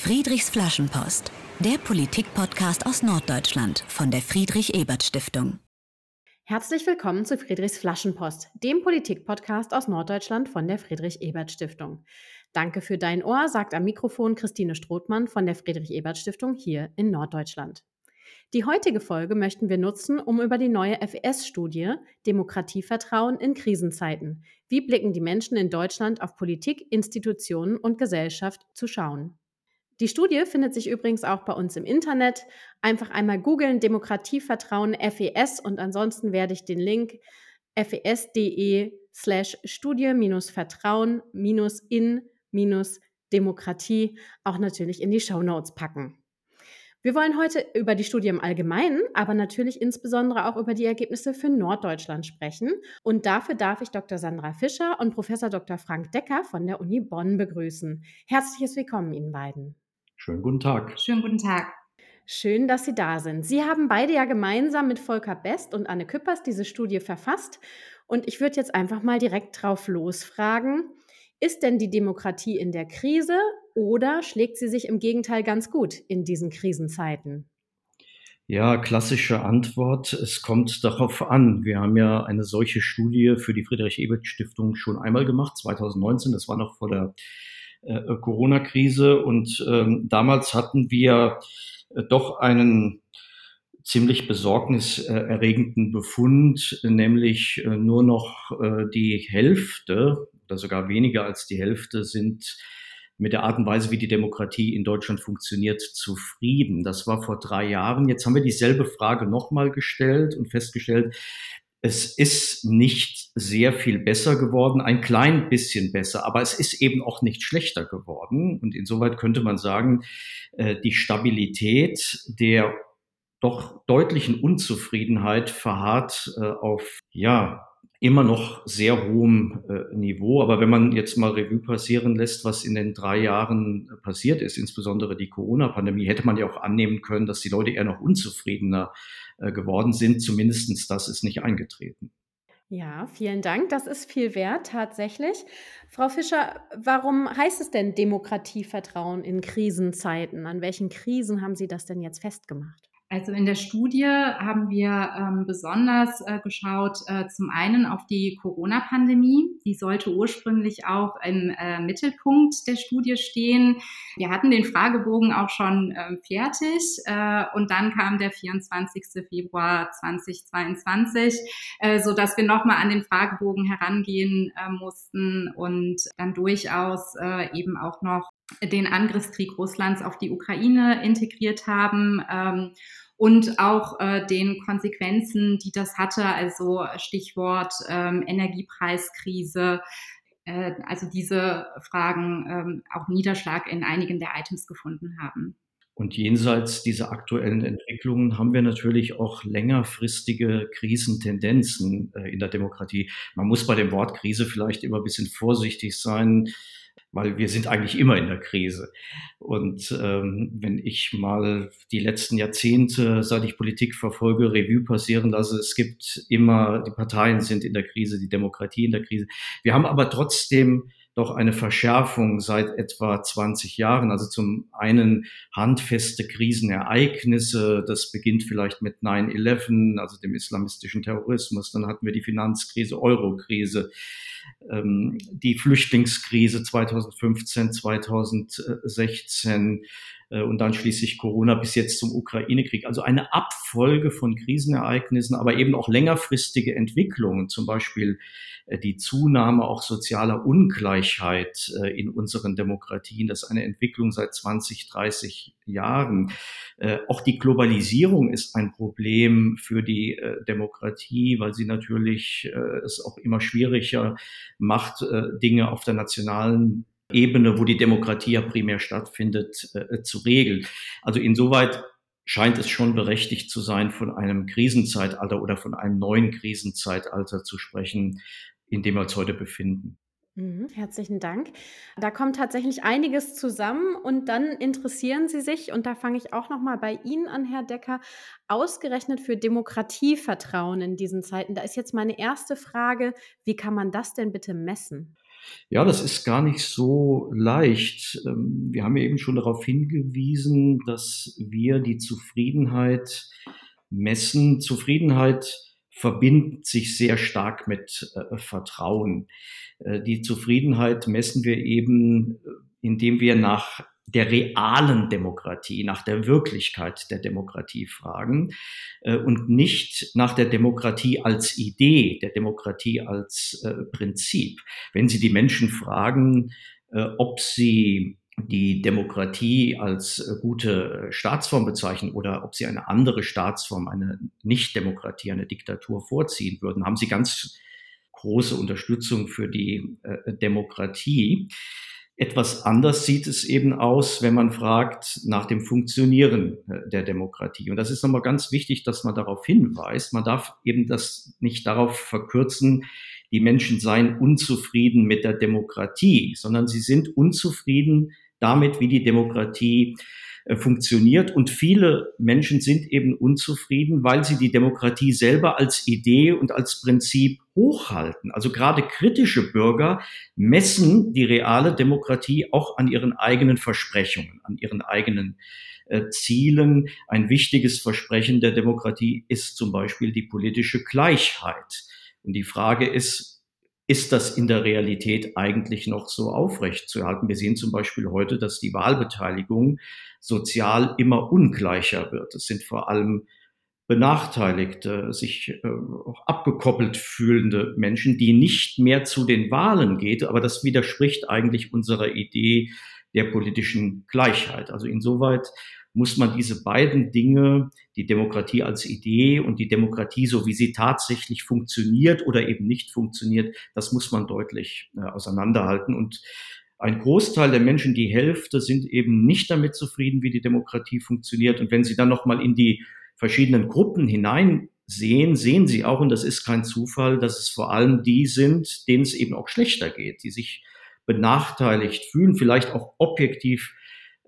Friedrichs Flaschenpost, der Politik-Podcast aus Norddeutschland von der Friedrich-Ebert-Stiftung. Herzlich willkommen zu Friedrichs Flaschenpost, dem Politik-Podcast aus Norddeutschland von der Friedrich-Ebert-Stiftung. Danke für dein Ohr, sagt am Mikrofon Christine Strothmann von der Friedrich-Ebert-Stiftung hier in Norddeutschland. Die heutige Folge möchten wir nutzen, um über die neue FES-Studie Demokratievertrauen in Krisenzeiten. Wie blicken die Menschen in Deutschland auf Politik, Institutionen und Gesellschaft zu schauen? Die Studie findet sich übrigens auch bei uns im Internet. Einfach einmal googeln Demokratievertrauen FES und ansonsten werde ich den Link fes.de slash Studie-Vertrauen-in-Demokratie auch natürlich in die Show Notes packen. Wir wollen heute über die Studie im Allgemeinen, aber natürlich insbesondere auch über die Ergebnisse für Norddeutschland sprechen. Und dafür darf ich Dr. Sandra Fischer und Professor Dr. Frank Decker von der Uni Bonn begrüßen. Herzliches Willkommen Ihnen beiden. Schönen guten Tag. Schönen guten Tag. Schön, dass Sie da sind. Sie haben beide ja gemeinsam mit Volker Best und Anne Küppers diese Studie verfasst. Und ich würde jetzt einfach mal direkt drauf losfragen. Ist denn die Demokratie in der Krise oder schlägt sie sich im Gegenteil ganz gut in diesen Krisenzeiten? Ja, klassische Antwort. Es kommt darauf an. Wir haben ja eine solche Studie für die Friedrich-Ebert-Stiftung schon einmal gemacht, 2019. Das war noch vor der äh, Corona-Krise. Und ähm, damals hatten wir äh, doch einen ziemlich besorgniserregenden Befund, nämlich äh, nur noch äh, die Hälfte oder sogar weniger als die Hälfte sind mit der Art und Weise, wie die Demokratie in Deutschland funktioniert, zufrieden. Das war vor drei Jahren. Jetzt haben wir dieselbe Frage nochmal gestellt und festgestellt, es ist nicht sehr viel besser geworden, ein klein bisschen besser, aber es ist eben auch nicht schlechter geworden. Und insoweit könnte man sagen, äh, die Stabilität der doch deutlichen Unzufriedenheit verharrt äh, auf, ja, immer noch sehr hohem äh, Niveau. Aber wenn man jetzt mal Revue passieren lässt, was in den drei Jahren passiert ist, insbesondere die Corona-Pandemie, hätte man ja auch annehmen können, dass die Leute eher noch unzufriedener äh, geworden sind. Zumindestens das ist nicht eingetreten. Ja, vielen Dank. Das ist viel wert tatsächlich. Frau Fischer, warum heißt es denn Demokratievertrauen in Krisenzeiten? An welchen Krisen haben Sie das denn jetzt festgemacht? Also in der Studie haben wir ähm, besonders äh, geschaut, äh, zum einen auf die Corona-Pandemie. Die sollte ursprünglich auch im äh, Mittelpunkt der Studie stehen. Wir hatten den Fragebogen auch schon ähm, fertig äh, und dann kam der 24. Februar 2022, äh, so dass wir nochmal an den Fragebogen herangehen äh, mussten und dann durchaus eben auch noch den Angriffskrieg Russlands auf die Ukraine integriert haben ähm, und auch äh, den Konsequenzen, die das hatte, also Stichwort ähm, Energiepreiskrise, äh, also diese Fragen ähm, auch Niederschlag in einigen der Items gefunden haben. Und jenseits dieser aktuellen Entwicklungen haben wir natürlich auch längerfristige Krisentendenzen äh, in der Demokratie. Man muss bei dem Wort Krise vielleicht immer ein bisschen vorsichtig sein weil wir sind eigentlich immer in der Krise. Und ähm, wenn ich mal die letzten Jahrzehnte, seit ich Politik verfolge, Revue passieren lasse, es gibt immer, die Parteien sind in der Krise, die Demokratie in der Krise. Wir haben aber trotzdem doch eine Verschärfung seit etwa 20 Jahren. Also zum einen handfeste Krisenereignisse. Das beginnt vielleicht mit 9-11, also dem islamistischen Terrorismus. Dann hatten wir die Finanzkrise, Eurokrise ähm, die Flüchtlingskrise 2015, 2016 äh, und dann schließlich Corona bis jetzt zum Ukraine-Krieg. Also eine Abfolge von Krisenereignissen, aber eben auch längerfristige Entwicklungen, zum Beispiel äh, die Zunahme auch sozialer Ungleichheit äh, in unseren Demokratien. Das ist eine Entwicklung seit 20, 30 Jahren. Auch die Globalisierung ist ein Problem für die Demokratie, weil sie natürlich es auch immer schwieriger macht, Dinge auf der nationalen Ebene, wo die Demokratie ja primär stattfindet, äh, zu regeln. Also insoweit scheint es schon berechtigt zu sein, von einem Krisenzeitalter oder von einem neuen Krisenzeitalter zu sprechen, in dem wir uns heute befinden. Mhm, herzlichen Dank. Da kommt tatsächlich einiges zusammen und dann interessieren Sie sich, und da fange ich auch noch mal bei Ihnen an, Herr Decker, ausgerechnet für Demokratievertrauen in diesen Zeiten. Da ist jetzt meine erste Frage, wie kann man das denn bitte messen? Ja, das ist gar nicht so leicht. Ähm, wir haben ja eben schon darauf hingewiesen, dass wir die Zufriedenheit messen. Zufriedenheit verbindet sich sehr stark mit äh, Vertrauen. Äh, die Zufriedenheit messen wir eben, äh, indem wir nach der realen Demokratie, nach der Wirklichkeit der Demokratie fragen äh, und nicht nach der Demokratie als Idee, der Demokratie als äh, Prinzip. Wenn Sie die Menschen fragen, äh, ob sie die Demokratie als gute Staatsform bezeichnen oder ob sie eine andere Staatsform, eine Nicht-Demokratie, eine Diktatur vorziehen würden, haben sie ganz große Unterstützung für die Demokratie. Etwas anders sieht es eben aus, wenn man fragt nach dem Funktionieren äh, der Demokratie. Und das ist nochmal ganz wichtig, dass man darauf hinweist. Man darf eben das nicht darauf verkürzen, die Menschen seien unzufrieden mit der Demokratie, sondern sie sind unzufrieden damit, wie die Demokratie funktioniert. Und viele Menschen sind eben unzufrieden, weil sie die Demokratie selber als Idee und als Prinzip hochhalten. Also gerade kritische Bürger messen die reale Demokratie auch an ihren eigenen Versprechungen, an ihren eigenen äh, Zielen. Ein wichtiges Versprechen der Demokratie ist zum Beispiel die politische Gleichheit. Und die Frage ist, ist das in der Realität eigentlich noch so aufrecht zu erhalten? Wir sehen zum Beispiel heute, dass die Wahlbeteiligung sozial immer ungleicher wird. Es sind vor allem benachteiligte, sich äh, auch abgekoppelt fühlende Menschen, die nicht mehr zu den Wahlen geht. Aber das widerspricht eigentlich unserer Idee der politischen Gleichheit. Also insoweit muss man diese beiden Dinge, die Demokratie als Idee und die Demokratie, so wie sie tatsächlich funktioniert oder eben nicht funktioniert, das muss man deutlich äh, auseinanderhalten. Und ein Großteil der Menschen, die Hälfte, sind eben nicht damit zufrieden, wie die Demokratie funktioniert. Und wenn Sie dann nochmal in die verschiedenen Gruppen hineinsehen, sehen Sie auch, und das ist kein Zufall, dass es vor allem die sind, denen es eben auch schlechter geht, die sich benachteiligt fühlen, vielleicht auch objektiv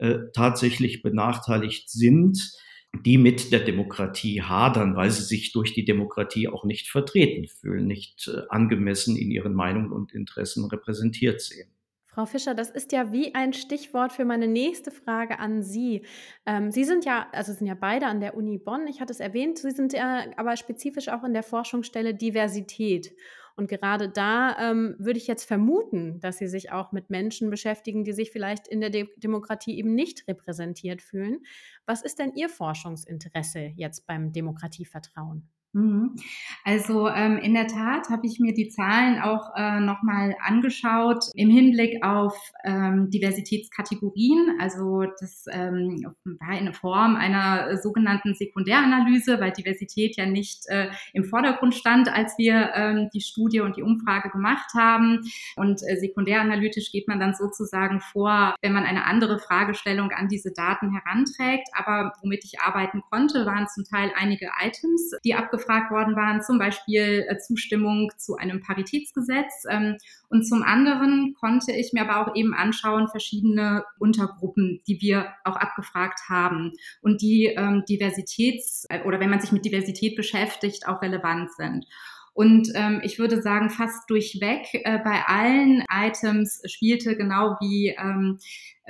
äh, tatsächlich benachteiligt sind, die mit der Demokratie hadern, weil sie sich durch die Demokratie auch nicht vertreten fühlen, nicht äh, angemessen in ihren Meinungen und Interessen repräsentiert sehen. Frau Fischer, das ist ja wie ein Stichwort für meine nächste Frage an Sie. Ähm, Sie sind ja, also sind ja beide an der Uni Bonn, ich hatte es erwähnt, Sie sind ja aber spezifisch auch in der Forschungsstelle Diversität. Und gerade da ähm, würde ich jetzt vermuten, dass Sie sich auch mit Menschen beschäftigen, die sich vielleicht in der De Demokratie eben nicht repräsentiert fühlen. Was ist denn Ihr Forschungsinteresse jetzt beim Demokratievertrauen? Mhm. Also ähm, in der Tat habe ich mir die Zahlen auch äh, nochmal angeschaut im Hinblick auf ähm, Diversitätskategorien. Also das ähm, war in Form einer sogenannten Sekundäranalyse, weil Diversität ja nicht äh, im Vordergrund stand, als wir ähm, die Studie und die Umfrage gemacht haben. Und äh, sekundäranalytisch geht man dann sozusagen vor, wenn man eine andere Fragestellung an diese Daten heranträgt. Aber womit ich arbeiten konnte, waren zum Teil einige Items, die abgefragt abgefragt worden waren, zum Beispiel äh, Zustimmung zu einem Paritätsgesetz. Ähm, und zum anderen konnte ich mir aber auch eben anschauen, verschiedene Untergruppen, die wir auch abgefragt haben und die ähm, Diversitäts- äh, oder wenn man sich mit Diversität beschäftigt, auch relevant sind. Und ähm, ich würde sagen, fast durchweg äh, bei allen Items spielte genau wie ähm,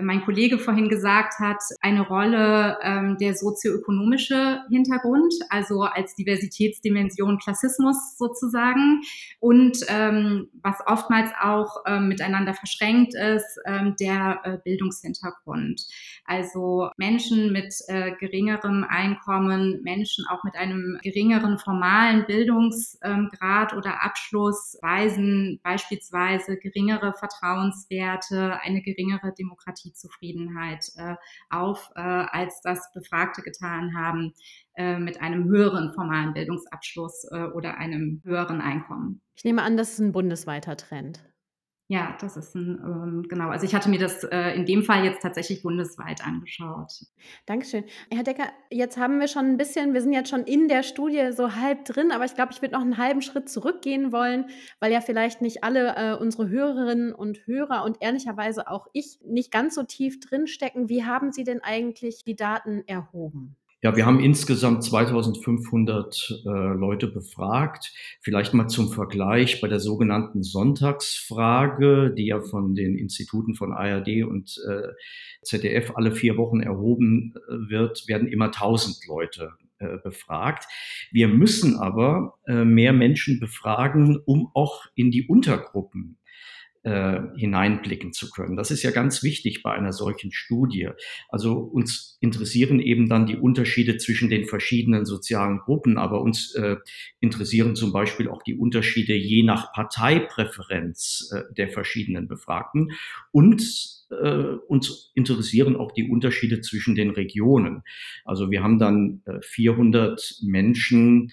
mein Kollege vorhin gesagt hat, eine Rolle ähm, der sozioökonomische Hintergrund, also als Diversitätsdimension Klassismus sozusagen und ähm, was oftmals auch ähm, miteinander verschränkt ist, ähm, der äh, Bildungshintergrund. Also Menschen mit äh, geringerem Einkommen, Menschen auch mit einem geringeren formalen Bildungsgrad oder Abschluss weisen beispielsweise geringere Vertrauenswerte, eine geringere Demokratie Zufriedenheit äh, auf, äh, als das Befragte getan haben äh, mit einem höheren formalen Bildungsabschluss äh, oder einem höheren Einkommen. Ich nehme an, das ist ein bundesweiter Trend. Ja, das ist ein, ähm, genau. Also ich hatte mir das äh, in dem Fall jetzt tatsächlich bundesweit angeschaut. Dankeschön. Herr Decker, jetzt haben wir schon ein bisschen, wir sind jetzt schon in der Studie so halb drin, aber ich glaube, ich würde noch einen halben Schritt zurückgehen wollen, weil ja vielleicht nicht alle äh, unsere Hörerinnen und Hörer und ehrlicherweise auch ich nicht ganz so tief drin stecken. Wie haben Sie denn eigentlich die Daten erhoben? Ja, wir haben insgesamt 2500 äh, Leute befragt. Vielleicht mal zum Vergleich bei der sogenannten Sonntagsfrage, die ja von den Instituten von ARD und äh, ZDF alle vier Wochen erhoben äh, wird, werden immer 1000 Leute äh, befragt. Wir müssen aber äh, mehr Menschen befragen, um auch in die Untergruppen äh, hineinblicken zu können. Das ist ja ganz wichtig bei einer solchen Studie. Also uns interessieren eben dann die Unterschiede zwischen den verschiedenen sozialen Gruppen, aber uns äh, interessieren zum Beispiel auch die Unterschiede je nach Parteipräferenz äh, der verschiedenen Befragten und äh, uns interessieren auch die Unterschiede zwischen den Regionen. Also wir haben dann äh, 400 Menschen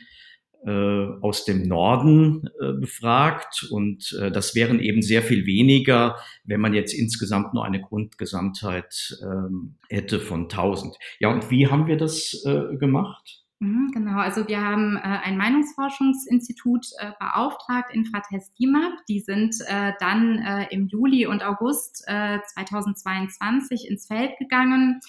aus dem Norden äh, befragt und äh, das wären eben sehr viel weniger, wenn man jetzt insgesamt nur eine Grundgesamtheit ähm, hätte von 1000. Ja, und wie haben wir das äh, gemacht? Mhm, genau, also wir haben äh, ein Meinungsforschungsinstitut äh, beauftragt, Infratest DIMAP. Die sind äh, dann äh, im Juli und August 2022 äh, ins Feld gegangen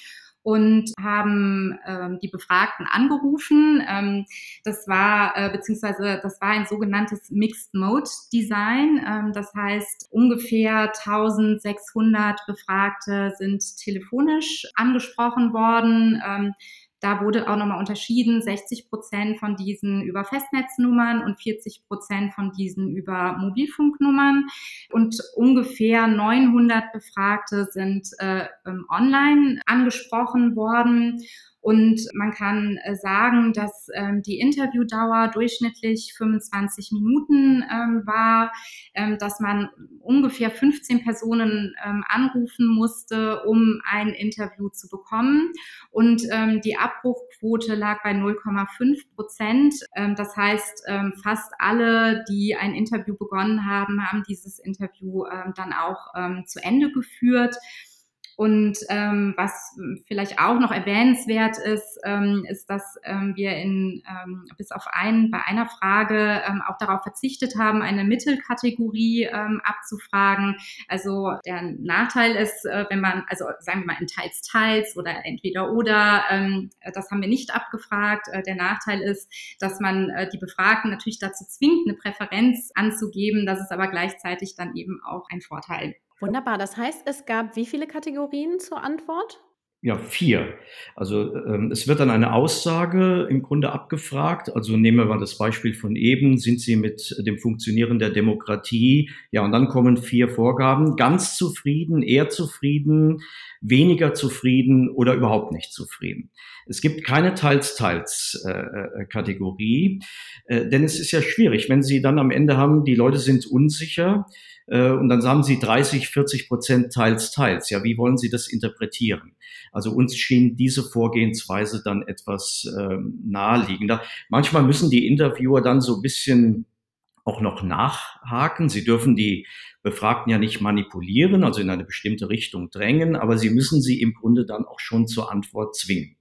und haben ähm, die Befragten angerufen. Ähm, das war, äh, beziehungsweise das war ein sogenanntes Mixed Mode Design. Ähm, das heißt, ungefähr 1600 Befragte sind telefonisch angesprochen worden. Ähm, da wurde auch nochmal unterschieden, 60 Prozent von diesen über Festnetznummern und 40 Prozent von diesen über Mobilfunknummern. Und ungefähr 900 Befragte sind äh, online angesprochen worden. Und man kann äh, sagen, dass ähm, die Interviewdauer durchschnittlich 25 Minuten ähm, war, ähm, dass man ungefähr 15 Personen anrufen musste, um ein Interview zu bekommen. Und die Abbruchquote lag bei 0,5 Prozent. Das heißt, fast alle, die ein Interview begonnen haben, haben dieses Interview dann auch zu Ende geführt. Und ähm, was vielleicht auch noch erwähnenswert ist, ähm, ist, dass ähm, wir in, ähm, bis auf einen, bei einer Frage ähm, auch darauf verzichtet haben, eine Mittelkategorie ähm, abzufragen. Also der Nachteil ist, äh, wenn man, also sagen wir mal in teils, teils oder entweder oder, ähm, das haben wir nicht abgefragt. Äh, der Nachteil ist, dass man äh, die Befragten natürlich dazu zwingt, eine Präferenz anzugeben. Das ist aber gleichzeitig dann eben auch ein Vorteil. Wunderbar. Das heißt, es gab wie viele Kategorien zur Antwort? Ja, vier. Also ähm, es wird dann eine Aussage im Grunde abgefragt. Also nehmen wir mal das Beispiel von eben, sind Sie mit dem Funktionieren der Demokratie? Ja, und dann kommen vier Vorgaben. Ganz zufrieden, eher zufrieden, weniger zufrieden oder überhaupt nicht zufrieden. Es gibt keine Teils-Teils-Kategorie, äh, äh, denn es ist ja schwierig, wenn Sie dann am Ende haben, die Leute sind unsicher äh, und dann sagen Sie 30, 40 Prozent Teils, Teils. Ja, wie wollen Sie das interpretieren? Also uns schien diese Vorgehensweise dann etwas ähm, naheliegender. Manchmal müssen die Interviewer dann so ein bisschen auch noch nachhaken. Sie dürfen die Befragten ja nicht manipulieren, also in eine bestimmte Richtung drängen, aber sie müssen sie im Grunde dann auch schon zur Antwort zwingen.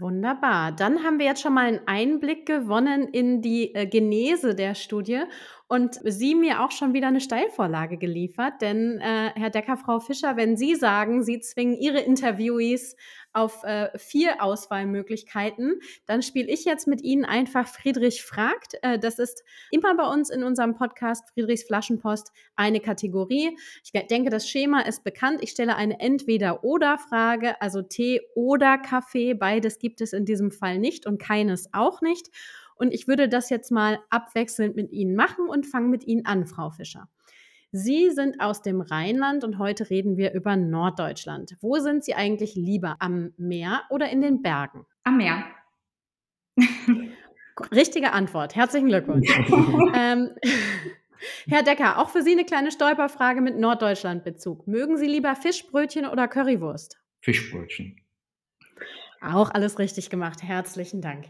Wunderbar. Dann haben wir jetzt schon mal einen Einblick gewonnen in die äh, Genese der Studie und Sie mir auch schon wieder eine Steilvorlage geliefert. Denn äh, Herr Decker, Frau Fischer, wenn Sie sagen, Sie zwingen Ihre Interviewees auf äh, vier Auswahlmöglichkeiten, dann spiele ich jetzt mit Ihnen einfach Friedrich fragt. Äh, das ist immer bei uns in unserem Podcast Friedrichs Flaschenpost eine Kategorie. Ich denke, das Schema ist bekannt. Ich stelle eine Entweder-Oder-Frage, also Tee oder Kaffee. Beides gibt es in diesem Fall nicht und keines auch nicht. Und ich würde das jetzt mal abwechselnd mit Ihnen machen und fange mit Ihnen an, Frau Fischer. Sie sind aus dem Rheinland und heute reden wir über Norddeutschland. Wo sind Sie eigentlich lieber, am Meer oder in den Bergen? Am Meer. Richtige Antwort. Herzlichen Glückwunsch. ähm, Herr Decker, auch für Sie eine kleine Stolperfrage mit Norddeutschland-Bezug. Mögen Sie lieber Fischbrötchen oder Currywurst? Fischbrötchen. Auch alles richtig gemacht. Herzlichen Dank.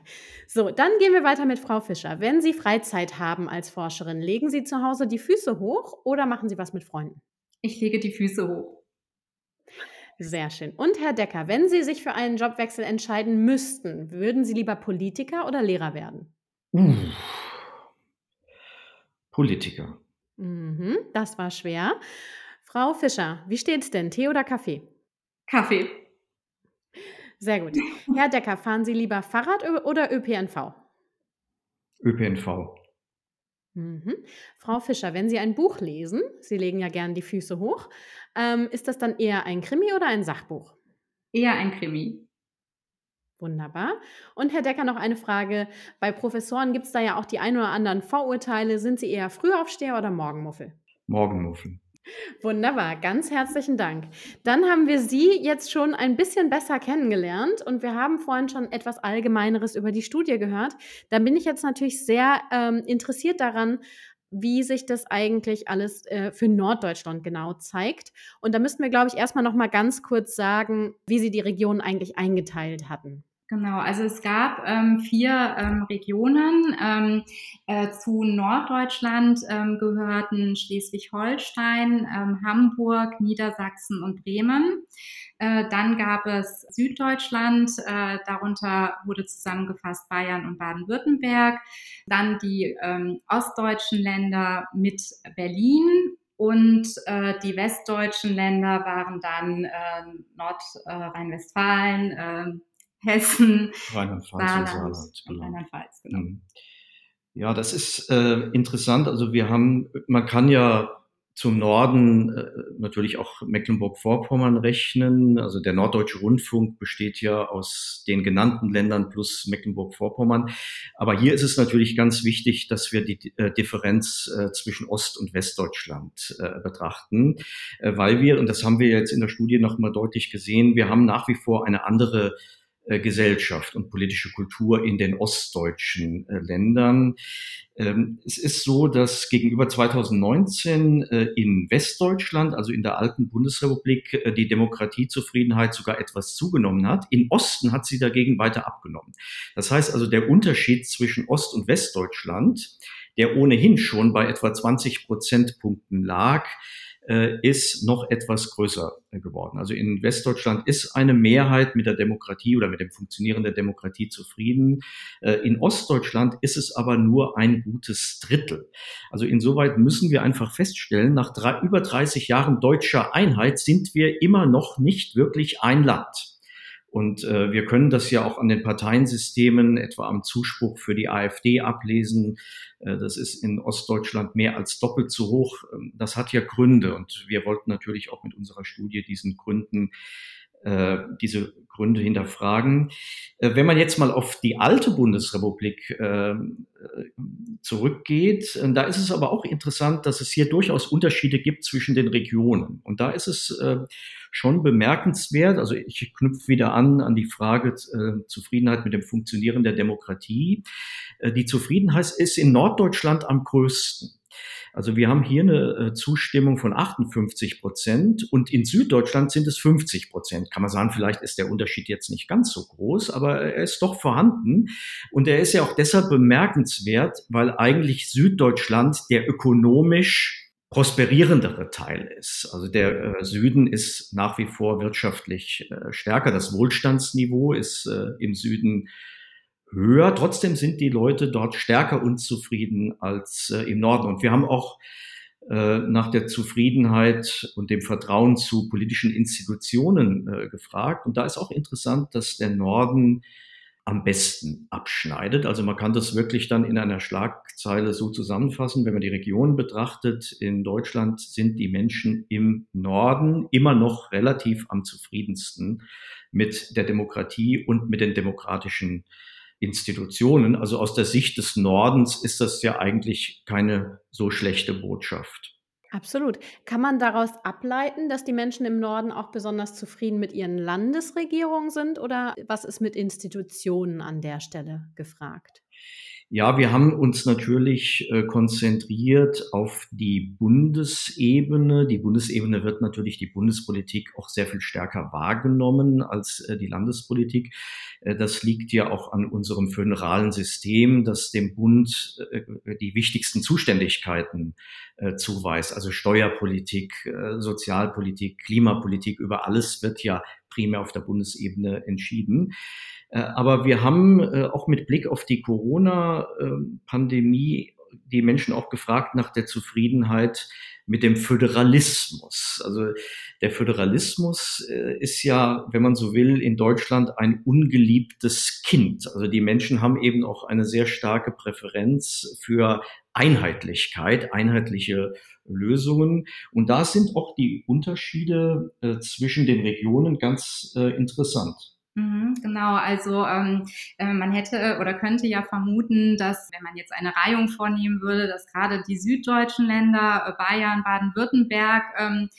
So, dann gehen wir weiter mit Frau Fischer. Wenn Sie Freizeit haben als Forscherin, legen Sie zu Hause die Füße hoch oder machen Sie was mit Freunden? Ich lege die Füße hoch. Sehr schön. Und Herr Decker, wenn Sie sich für einen Jobwechsel entscheiden müssten, würden Sie lieber Politiker oder Lehrer werden? Politiker. Mhm, das war schwer. Frau Fischer, wie steht's denn? Tee oder Kaffee? Kaffee. Sehr gut. Herr Decker, fahren Sie lieber Fahrrad oder ÖPNV? ÖPNV. Mhm. Frau Fischer, wenn Sie ein Buch lesen, Sie legen ja gern die Füße hoch, ähm, ist das dann eher ein Krimi oder ein Sachbuch? Eher ein Krimi. Wunderbar. Und Herr Decker, noch eine Frage. Bei Professoren gibt es da ja auch die ein oder anderen Vorurteile. Sind Sie eher Frühaufsteher oder Morgenmuffel? Morgenmuffel. Wunderbar, ganz herzlichen Dank. Dann haben wir Sie jetzt schon ein bisschen besser kennengelernt und wir haben vorhin schon etwas Allgemeineres über die Studie gehört. Da bin ich jetzt natürlich sehr ähm, interessiert daran, wie sich das eigentlich alles äh, für Norddeutschland genau zeigt. Und da müssten wir, glaube ich, erstmal noch mal ganz kurz sagen, wie Sie die Region eigentlich eingeteilt hatten. Genau, also es gab ähm, vier ähm, Regionen. Ähm, äh, zu Norddeutschland ähm, gehörten Schleswig-Holstein, ähm, Hamburg, Niedersachsen und Bremen. Äh, dann gab es Süddeutschland, äh, darunter wurde zusammengefasst Bayern und Baden-Württemberg. Dann die ähm, ostdeutschen Länder mit Berlin und äh, die westdeutschen Länder waren dann äh, Nordrhein-Westfalen, äh, Hessen, Rheinland-Pfalz und Saarland. Genau. Rheinland-Pfalz, genau. Mhm. Ja, das ist äh, interessant. Also wir haben, man kann ja zum Norden äh, natürlich auch Mecklenburg-Vorpommern rechnen. Also der Norddeutsche Rundfunk besteht ja aus den genannten Ländern plus Mecklenburg-Vorpommern. Aber hier ist es natürlich ganz wichtig, dass wir die äh, Differenz äh, zwischen Ost- und Westdeutschland äh, betrachten, äh, weil wir, und das haben wir jetzt in der Studie nochmal deutlich gesehen, wir haben nach wie vor eine andere Gesellschaft und politische Kultur in den ostdeutschen äh, Ländern. Ähm, es ist so, dass gegenüber 2019 äh, in Westdeutschland, also in der alten Bundesrepublik, die Demokratiezufriedenheit sogar etwas zugenommen hat. Im Osten hat sie dagegen weiter abgenommen. Das heißt also, der Unterschied zwischen Ost- und Westdeutschland, der ohnehin schon bei etwa 20 Prozentpunkten lag, äh, ist noch etwas größer geworden. Also in Westdeutschland ist eine Mehrheit mit der Demokratie oder mit dem Funktionieren der Demokratie zufrieden. Äh, in Ostdeutschland ist es aber nur ein gutes Drittel. Also insoweit müssen wir einfach feststellen, nach drei, über 30 Jahren deutscher Einheit sind wir immer noch nicht wirklich ein Land. Und äh, wir können das ja auch an den Parteiensystemen, etwa am Zuspruch für die AfD ablesen. Äh, das ist in Ostdeutschland mehr als doppelt so hoch. Ähm, das hat ja Gründe und wir wollten natürlich auch mit unserer Studie diesen Gründen äh, diese Gründe hinterfragen. Äh, wenn man jetzt mal auf die alte Bundesrepublik ähm, äh, zurückgeht, da ist es aber auch interessant, dass es hier durchaus Unterschiede gibt zwischen den Regionen. Und da ist es schon bemerkenswert, also ich knüpfe wieder an an die Frage Zufriedenheit mit dem Funktionieren der Demokratie. die Zufriedenheit ist in Norddeutschland am größten. Also wir haben hier eine äh, Zustimmung von 58 Prozent und in Süddeutschland sind es 50 Prozent. Kann man sagen, vielleicht ist der Unterschied jetzt nicht ganz so groß, aber er ist doch vorhanden. Und er ist ja auch deshalb bemerkenswert, weil eigentlich Süddeutschland der ökonomisch prosperierendere Teil ist. Also der äh, Süden ist nach wie vor wirtschaftlich äh, stärker. Das Wohlstandsniveau ist im Süden höher. Trotzdem sind die Leute dort stärker unzufrieden als äh, im Norden. Und wir haben auch äh, nach der Zufriedenheit und dem Vertrauen zu politischen Institutionen äh, gefragt. Und da ist auch interessant, dass der Norden am besten abschneidet. Also man kann das wirklich dann in einer Schlagzeile so zusammenfassen, wenn man die Region betrachtet. In Deutschland sind die Menschen im Norden immer noch relativ am zufriedensten mit der Demokratie und mit den demokratischen Institutionen. Also aus der Sicht des Nordens ist das ja eigentlich keine so schlechte Botschaft. Absolut. Kann man daraus ableiten, dass die Menschen im Norden auch besonders zufrieden mit ihren Landesregierungen sind oder was ist mit Institutionen an der Stelle gefragt? Ja, wir haben uns natürlich äh, konzentriert auf die Bundesebene. Die Bundesebene wird natürlich die Bundespolitik auch sehr viel stärker wahrgenommen als äh, die Landespolitik. Äh, das liegt ja auch an unserem föderalen System, das dem Bund äh, die wichtigsten Zuständigkeiten äh, zuweist. Also Steuerpolitik, äh, Sozialpolitik, Klimapolitik, über alles wird ja primär auf der Bundesebene entschieden. Äh, aber wir haben äh, auch mit Blick auf die Corona-Pandemie die Menschen auch gefragt nach der Zufriedenheit mit dem Föderalismus. Also der Föderalismus äh, ist ja, wenn man so will, in Deutschland ein ungeliebtes Kind. Also die Menschen haben eben auch eine sehr starke Präferenz für Einheitlichkeit, einheitliche Lösungen. Und da sind auch die Unterschiede äh, zwischen den Regionen ganz äh, interessant. Mhm, genau, also ähm, äh, man hätte oder könnte ja vermuten, dass wenn man jetzt eine Reihung vornehmen würde, dass gerade die süddeutschen Länder, äh, Bayern, Baden-Württemberg, ähm,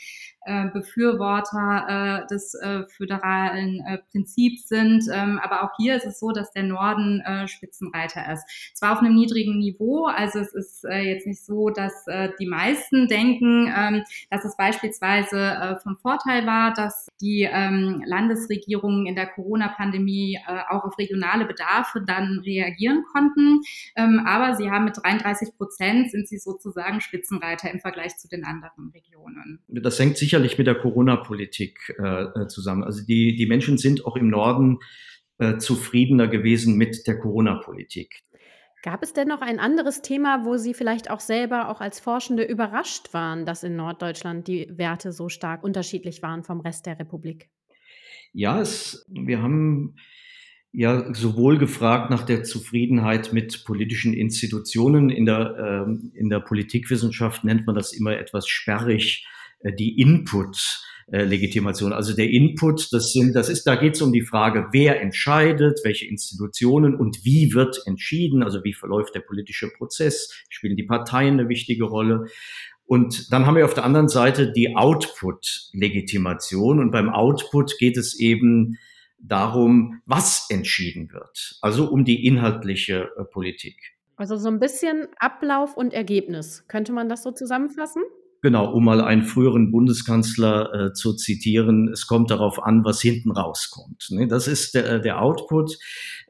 äh, Befürworter äh, des äh, föderalen äh, Prinzips sind. Ähm, aber auch hier ist es so, dass der Norden äh, Spitzenreiter ist. Zwar auf einem niedrigen Niveau, also es ist äh, jetzt nicht so, dass äh, die meisten denken, ähm, dass es beispielsweise äh, von Vorteil war, dass die ähm, Landesregierungen in der Corona-Pandemie äh, auch auf regionale Bedarfe dann reagieren konnten. Ähm, aber sie haben mit 33 Prozent sind sie sozusagen Spitzenreiter im Vergleich zu den anderen Regionen. Das hängt sicher sicherlich mit der Corona-Politik äh, äh, zusammen. Also die, die Menschen sind auch im Norden äh, zufriedener gewesen mit der Corona-Politik. Gab es denn noch ein anderes Thema, wo Sie vielleicht auch selber auch als Forschende überrascht waren, dass in Norddeutschland die Werte so stark unterschiedlich waren vom Rest der Republik? Ja, es, wir haben ja sowohl gefragt nach der Zufriedenheit mit politischen Institutionen. In der, ähm, in der Politikwissenschaft nennt man das immer etwas sperrig äh, die Input Legitimation. Also der Input, das sind, das ist, da geht es um die Frage, wer entscheidet, welche Institutionen und wie wird entschieden, also wie verläuft der politische Prozess, spielen die Parteien eine wichtige Rolle. Und dann haben wir auf der anderen Seite die Output-Legitimation. Und beim Output geht es eben darum, was entschieden wird. Also um die inhaltliche äh, Politik. Also so ein bisschen Ablauf und Ergebnis. Könnte man das so zusammenfassen? Genau, um mal einen früheren Bundeskanzler äh, zu zitieren, es kommt darauf an, was hinten rauskommt. Ne? Das ist der, der Output.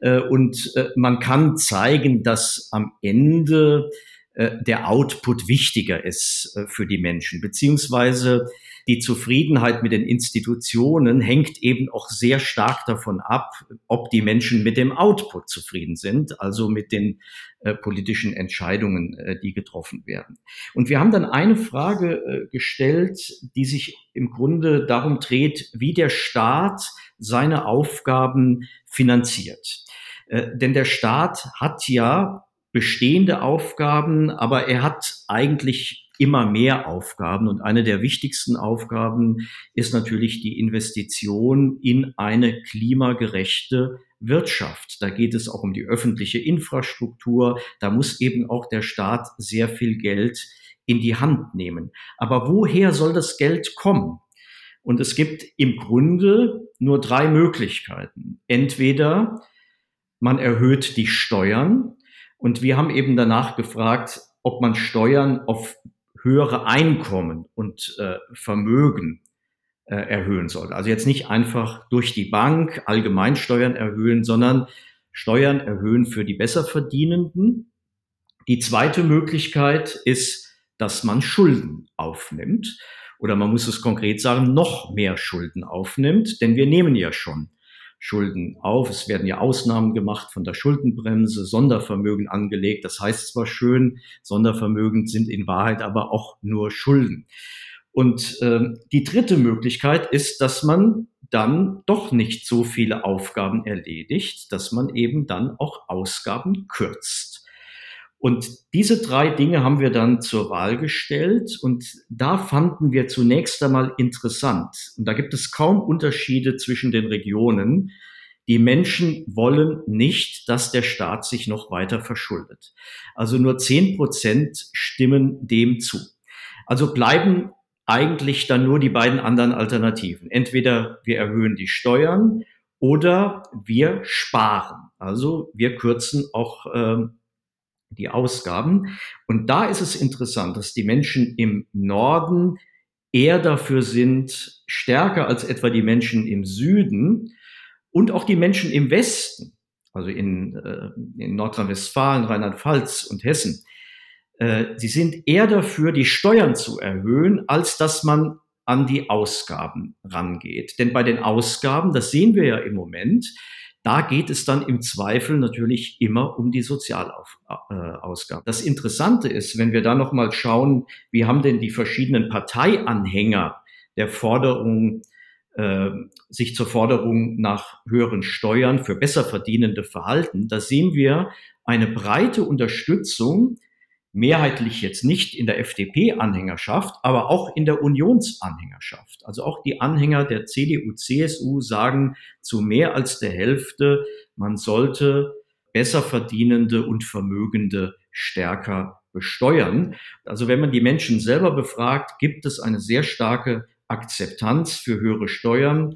Äh, und äh, man kann zeigen, dass am Ende äh, der Output wichtiger ist äh, für die Menschen, beziehungsweise die Zufriedenheit mit den Institutionen hängt eben auch sehr stark davon ab, ob die Menschen mit dem Output zufrieden sind, also mit den äh, politischen Entscheidungen, äh, die getroffen werden. Und wir haben dann eine Frage äh, gestellt, die sich im Grunde darum dreht, wie der Staat seine Aufgaben finanziert. Äh, denn der Staat hat ja bestehende Aufgaben, aber er hat eigentlich immer mehr Aufgaben. Und eine der wichtigsten Aufgaben ist natürlich die Investition in eine klimagerechte Wirtschaft. Da geht es auch um die öffentliche Infrastruktur. Da muss eben auch der Staat sehr viel Geld in die Hand nehmen. Aber woher soll das Geld kommen? Und es gibt im Grunde nur drei Möglichkeiten. Entweder man erhöht die Steuern und wir haben eben danach gefragt, ob man Steuern auf höhere Einkommen und äh, Vermögen äh, erhöhen sollte. Also jetzt nicht einfach durch die Bank allgemein Steuern erhöhen, sondern Steuern erhöhen für die Besserverdienenden. Die zweite Möglichkeit ist, dass man Schulden aufnimmt. Oder man muss es konkret sagen, noch mehr Schulden aufnimmt, denn wir nehmen ja schon Schulden auf. Es werden ja Ausnahmen gemacht von der Schuldenbremse, Sondervermögen angelegt. Das heißt zwar schön, Sondervermögen sind in Wahrheit aber auch nur Schulden. Und ähm, die dritte Möglichkeit ist, dass man dann doch nicht so viele Aufgaben erledigt, dass man eben dann auch Ausgaben kürzt. Und diese drei Dinge haben wir dann zur Wahl gestellt und da fanden wir zunächst einmal interessant. Und da gibt es kaum Unterschiede zwischen den Regionen. Die Menschen wollen nicht, dass der Staat sich noch weiter verschuldet. Also nur zehn Prozent stimmen dem zu. Also bleiben eigentlich dann nur die beiden anderen Alternativen. Entweder wir erhöhen die Steuern oder wir sparen. Also wir kürzen auch äh, die Ausgaben. Und da ist es interessant, dass die Menschen im Norden eher dafür sind, stärker als etwa die Menschen im Süden und auch die Menschen im Westen, also in, äh, in Nordrhein-Westfalen, Rheinland-Pfalz und Hessen. Äh, sie sind eher dafür, die Steuern zu erhöhen, als dass man an die Ausgaben rangeht. Denn bei den Ausgaben, das sehen wir ja im Moment, Da geht es dann im Zweifel natürlich immer um die Sozialausgaben. Das Interessante ist, wenn wir da nochmal schauen, wie haben denn die verschiedenen Parteianhänger der Forderung äh, sich zur Forderung nach höheren Steuern für besser verdienende verhalten, da sehen wir eine breite Unterstützung, mehrheitlich jetzt nicht in der FDP-Anhängerschaft, aber auch in der Unionsanhängerschaft. Also auch die Anhänger der CDU, CSU sagen zu mehr als der Hälfte, man sollte besser verdienende und Vermögende stärker besteuern. Also wenn man die Menschen selber befragt, gibt es eine sehr starke Akzeptanz für höhere Steuern.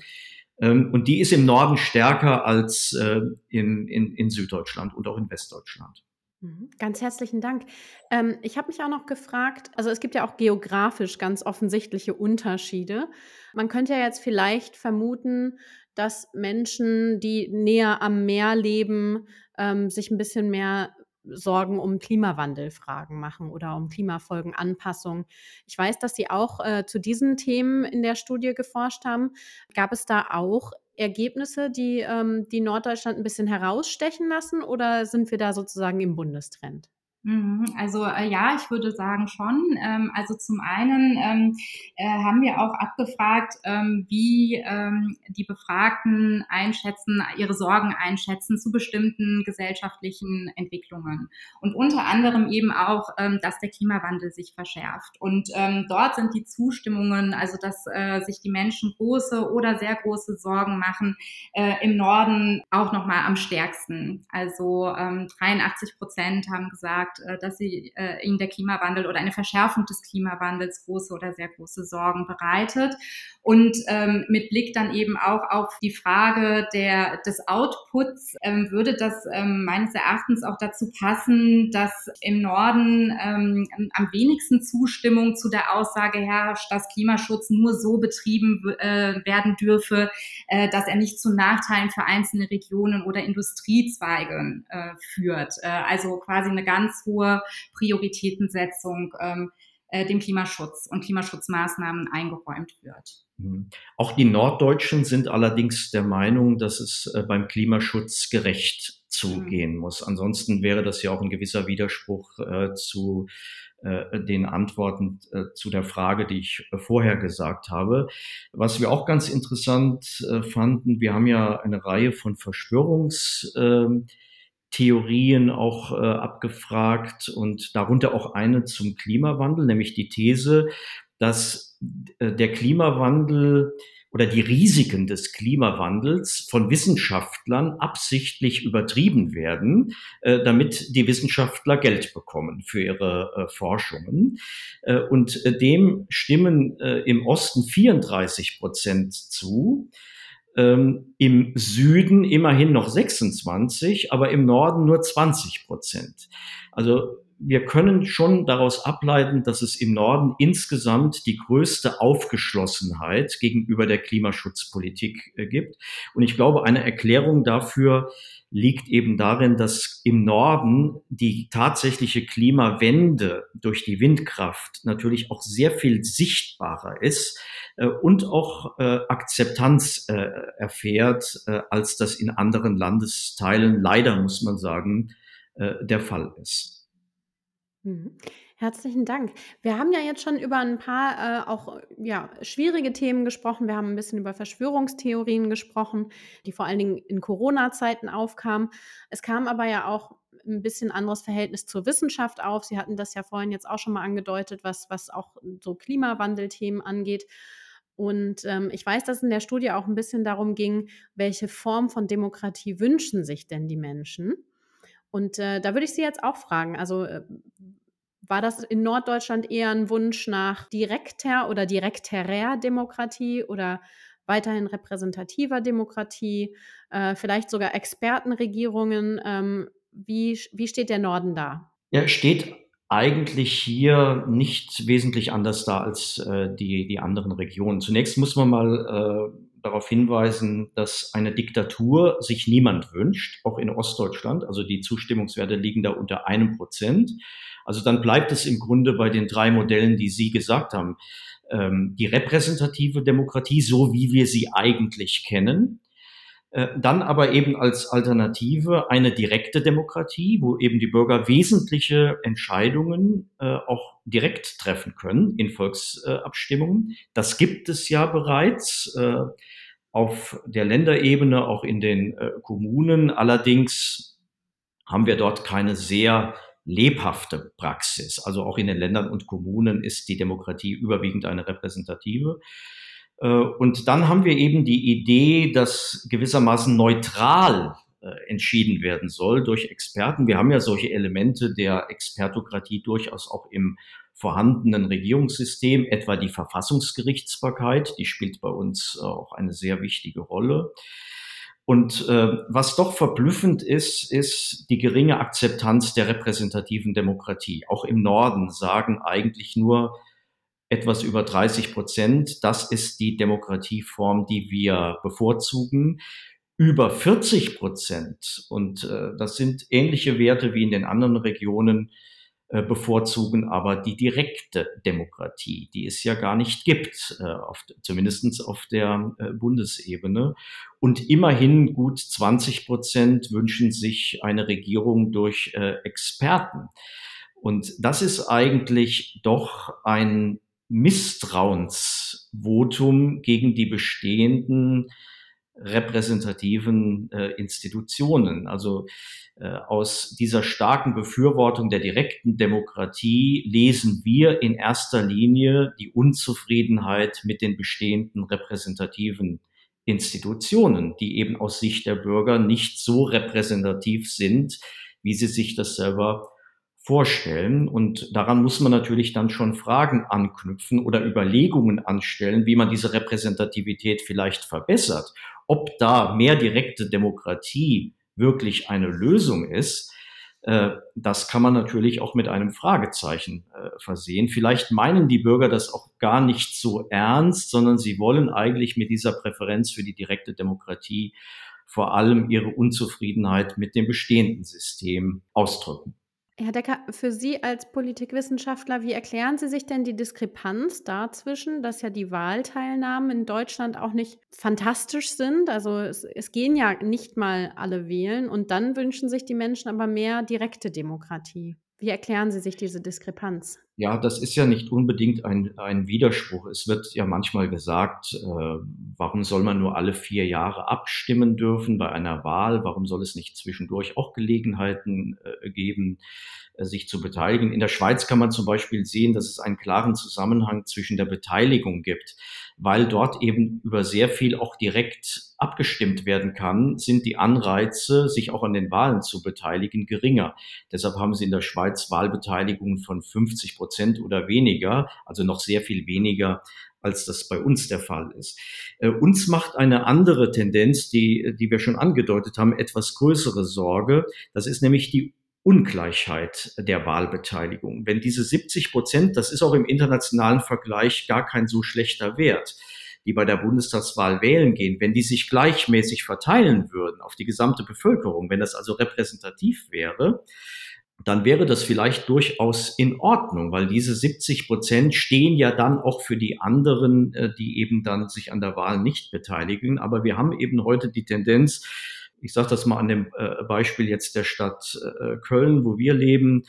Ähm, und die ist im Norden stärker als äh, in, in, in Süddeutschland und auch in Westdeutschland. Mhm. Ganz herzlichen Dank. Ähm, ich habe mich auch noch gefragt, also es gibt ja auch geografisch ganz offensichtliche Unterschiede. Man könnte ja jetzt vielleicht vermuten, dass Menschen, die näher am Meer leben, ähm, sich ein bisschen mehr Sorgen um Klimawandelfragen machen oder um Klimafolgenanpassung. Ich weiß, dass Sie auch äh, zu diesen Themen in der Studie geforscht haben. Gab es da auch Ergebnisse, die, ähm, die Norddeutschland ein bisschen herausstechen lassen oder sind wir da sozusagen im Bundestrend? Mhm. Also äh, ja, ich würde sagen schon. Ähm, also zum einen ähm, äh, haben wir auch abgefragt, ähm, wie ähm, die Befragten einschätzen, ihre Sorgen einschätzen zu bestimmten gesellschaftlichen Entwicklungen. Und unter anderem eben auch, ähm, dass der Klimawandel sich verschärft. Und ähm, dort sind die Zustimmungen, also dass äh, sich die Menschen große oder sehr große Sorgen machen, äh, im Norden auch nochmal am stärksten. Also 83 Prozent haben gesagt, gesagt, äh, dass sie äh, ihnen der Klimawandel oder eine Verschärfung des Klimawandels große oder sehr große Sorgen bereitet. Und ähm, mit Blick dann eben auch auf die Frage der, des Outputs ähm, würde das ähm, meines Erachtens auch dazu passen, dass im Norden ähm, am wenigsten Zustimmung zu der Aussage herrscht, dass Klimaschutz nur so betrieben äh, werden dürfe, äh, dass er nicht zu Nachteilen für einzelne Regionen oder Industriezweige äh, führt. Äh, also quasi eine ganz hohe Prioritätensetzung ähm, äh, dem Klimaschutz und Klimaschutzmaßnahmen eingeräumt wird. Mhm. Auch die Norddeutschen sind allerdings der Meinung, dass es äh, beim Klimaschutz gerecht zugehen mhm. muss. Ansonsten wäre das ja auch ein gewisser Widerspruch äh, zu äh, den Antworten äh, zu der Frage, die ich vorher gesagt habe. Was wir auch ganz interessant äh, fanden, wir haben ja eine Reihe von Verschwörungs ähm, Theorien auch äh, abgefragt und darunter auch eine zum Klimawandel, nämlich die These, dass äh, der Klimawandel oder die Risiken des Klimawandels von Wissenschaftlern absichtlich übertrieben werden, äh, damit die Wissenschaftler Geld bekommen für ihre äh, Forschungen. Äh, und äh, dem stimmen äh, im Osten 34 Prozent zu ähm, im Süden immerhin noch 26, aber im Norden nur 20 Prozent. Also wir können schon daraus ableiten, dass es im Norden insgesamt die größte Aufgeschlossenheit gegenüber der Klimaschutzpolitik äh, gibt. Und ich glaube, eine Erklärung dafür liegt eben darin, dass im Norden die tatsächliche Klimawende durch die Windkraft natürlich auch sehr viel sichtbarer ist äh, und auch äh, Akzeptanz äh, erfährt, äh, als das in anderen Landesteilen leider, muss man sagen, der Fall ist. Mhm. Herzlichen Dank. Wir haben ja jetzt schon über ein paar, äh, auch, ja, schwierige Themen gesprochen. Wir haben ein bisschen über Verschwörungstheorien gesprochen, die vor allen Dingen in Corona-Zeiten aufkamen. Es kam aber ja auch ein bisschen anderes Verhältnis zur Wissenschaft auf. Sie hatten das ja vorhin jetzt auch schon mal angedeutet, was was auch so Klimawandelthemen angeht. Und, ähm, ich weiß, dass in der Studie auch ein bisschen darum ging, welche Form von Demokratie wünschen sich denn die Menschen? Und äh, da würde ich Sie jetzt auch fragen, also äh, war das in Norddeutschland eher ein Wunsch nach direkter oder direkterer Demokratie oder weiterhin repräsentativer Demokratie, äh, vielleicht sogar Expertenregierungen? Ähm, wie, wie steht der Norden da? Ja, steht eigentlich hier nicht wesentlich anders da als äh, die, die anderen Regionen. Zunächst muss man mal äh, darauf hinweisen, dass eine Diktatur sich niemand wünscht, auch in Ostdeutschland. Also die Zustimmungswerte liegen da unter einem Prozent. Also dann bleibt es im Grunde bei den drei Modellen, die Sie gesagt haben. Ähm, die repräsentative Demokratie, so wie wir sie eigentlich kennen. Äh, dann aber eben als Alternative eine direkte Demokratie, wo eben die Bürger wesentliche Entscheidungen äh, auch direkt treffen können in Volksabstimmungen. Das gibt es ja bereits äh, auf der Länderebene, auch in den Kommunen. Allerdings haben wir dort keine sehr lebhafte Praxis. Also auch in den Ländern und Kommunen ist die Demokratie überwiegend eine repräsentative. Äh, und dann haben wir eben die Idee, dass gewissermaßen neutral äh, entschieden werden soll durch Experten. Wir haben ja solche Elemente der Expertokratie durchaus auch im vorhandenen Regierungssystem, etwa die Verfassungsgerichtsbarkeit, die spielt bei uns auch eine sehr wichtige Rolle. Und äh, was doch verblüffend ist, ist die geringe Akzeptanz der repräsentativen Demokratie. Auch im Norden sagen eigentlich nur etwas über 30 Prozent. Das ist die Demokratieform, die wir bevorzugen. Über 40 Prozent, und äh, das sind ähnliche Werte wie in den anderen Regionen, äh, bevorzugen aber die direkte Demokratie, die es ja gar nicht gibt, äh, auf, zumindest auf der äh, Bundesebene. Und immerhin gut 20 Prozent wünschen sich eine Regierung durch äh, Experten. Und das ist eigentlich doch ein Misstrauensvotum gegen die bestehenden repräsentativen äh, Institutionen. Also äh, aus dieser starken Befürwortung der direkten Demokratie lesen wir in erster Linie die Unzufriedenheit mit den bestehenden repräsentativen Institutionen, die eben aus Sicht der Bürger nicht so repräsentativ sind, wie sie sich das selber vorstellen. Und daran muss man natürlich dann schon Fragen anknüpfen oder Überlegungen anstellen, wie man diese Repräsentativität vielleicht verbessert. Ob da mehr direkte Demokratie wirklich eine Lösung ist, äh, das kann man natürlich auch mit einem Fragezeichen äh, versehen. Vielleicht meinen die Bürger das auch gar nicht so ernst, sondern sie wollen eigentlich mit dieser Präferenz für die direkte Demokratie vor allem ihre Unzufriedenheit mit dem bestehenden System ausdrücken. Herr Decker, für Sie als Politikwissenschaftler, wie erklären Sie sich denn die Diskrepanz dazwischen, dass ja die Wahlteilnahmen in Deutschland auch nicht fantastisch sind? Also es, es gehen ja nicht mal alle wählen und dann wünschen sich die Menschen aber mehr direkte Demokratie. Wie erklären Sie sich diese Diskrepanz? Ja, das ist ja nicht unbedingt ein, ein Widerspruch. Es wird ja manchmal gesagt, äh, warum soll man nur alle vier Jahre abstimmen dürfen bei einer Wahl? Warum soll es nicht zwischendurch auch Gelegenheiten äh, geben, äh, sich zu beteiligen? In der Schweiz kann man zum Beispiel sehen, dass es einen klaren Zusammenhang zwischen der Beteiligung gibt weil dort eben über sehr viel auch direkt abgestimmt werden kann, sind die Anreize, sich auch an den Wahlen zu beteiligen, geringer. Deshalb haben sie in der Schweiz Wahlbeteiligungen von 50 Prozent oder weniger, also noch sehr viel weniger als das bei uns der Fall ist. Äh, uns macht eine andere Tendenz, die, die wir schon angedeutet haben, etwas größere Sorge. Das ist nämlich die Ungleichheit der Wahlbeteiligung. Wenn diese 70 Prozent, das ist auch im internationalen Vergleich gar kein so schlechter Wert, die bei der Bundestagswahl wählen gehen, wenn die sich gleichmäßig verteilen würden auf die gesamte Bevölkerung, wenn das also repräsentativ wäre, dann wäre das vielleicht durchaus in Ordnung, weil diese 70 Prozent stehen ja dann auch für die anderen, äh, die eben dann sich an der Wahl nicht beteiligen. Aber wir haben eben heute die Tendenz, ich sage das mal an dem äh, Beispiel jetzt der Stadt äh, Köln, wo wir leben.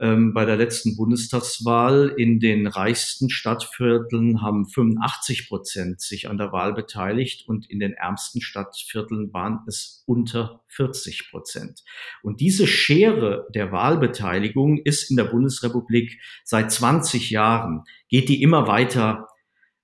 Ähm, bei der letzten Bundestagswahl in den reichsten Stadtvierteln haben 85 Prozent sich an der Wahl beteiligt und in den ärmsten Stadtvierteln waren es unter 40 Prozent. Und diese Schere der Wahlbeteiligung ist in der Bundesrepublik seit 20 Jahren, geht die immer weiter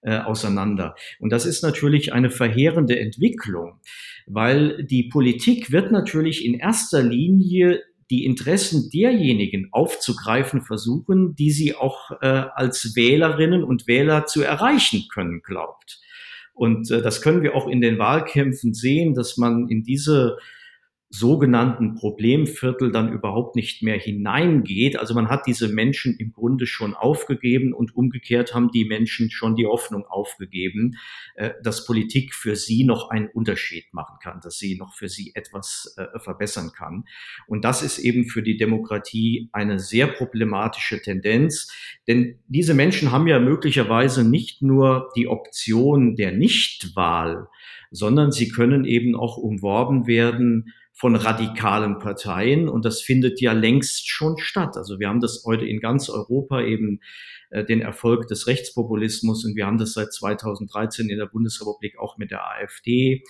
äh, auseinander. Und das ist natürlich eine verheerende Entwicklung, weil die Politik wird natürlich in erster Linie die Interessen derjenigen aufzugreifen versuchen, die sie auch äh, als Wählerinnen und Wähler zu erreichen können, glaubt. Und äh, das können wir auch in den Wahlkämpfen sehen, dass man in diese sogenannten Problemviertel dann überhaupt nicht mehr hineingeht. Also man hat diese Menschen im Grunde schon aufgegeben und umgekehrt haben die Menschen schon die Hoffnung aufgegeben, äh, dass Politik für sie noch einen Unterschied machen kann, dass sie noch für sie etwas äh, verbessern kann. Und das ist eben für die Demokratie eine sehr problematische Tendenz, denn diese Menschen haben ja möglicherweise nicht nur die Option der Nichtwahl, sondern sie können eben auch umworben werden von radikalen Parteien und das findet ja längst schon statt. Also wir haben das heute in ganz Europa eben äh, den Erfolg des Rechtspopulismus und wir haben das seit 2013 in der Bundesrepublik auch mit der AfD.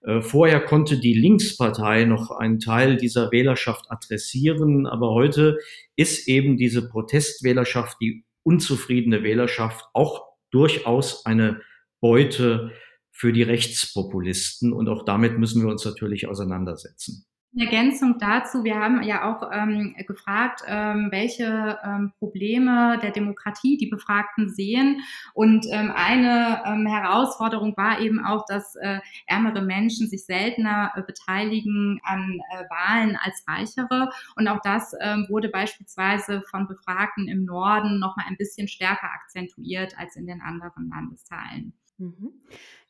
Äh, vorher konnte die Linkspartei noch einen Teil dieser Wählerschaft adressieren, aber heute ist eben diese Protestwählerschaft, die unzufriedene Wählerschaft auch durchaus eine Beute für die Rechtspopulisten und auch damit müssen wir uns natürlich auseinandersetzen. In Ergänzung dazu, wir haben ja auch ähm, gefragt, ähm, welche ähm, Probleme der Demokratie die Befragten sehen. Und ähm, eine ähm, Herausforderung war eben auch, dass äh, ärmere Menschen sich seltener äh, beteiligen an äh, Wahlen als reichere. Und auch das ähm, wurde beispielsweise von Befragten im Norden noch mal ein bisschen stärker akzentuiert als in den anderen Landesteilen. Mhm.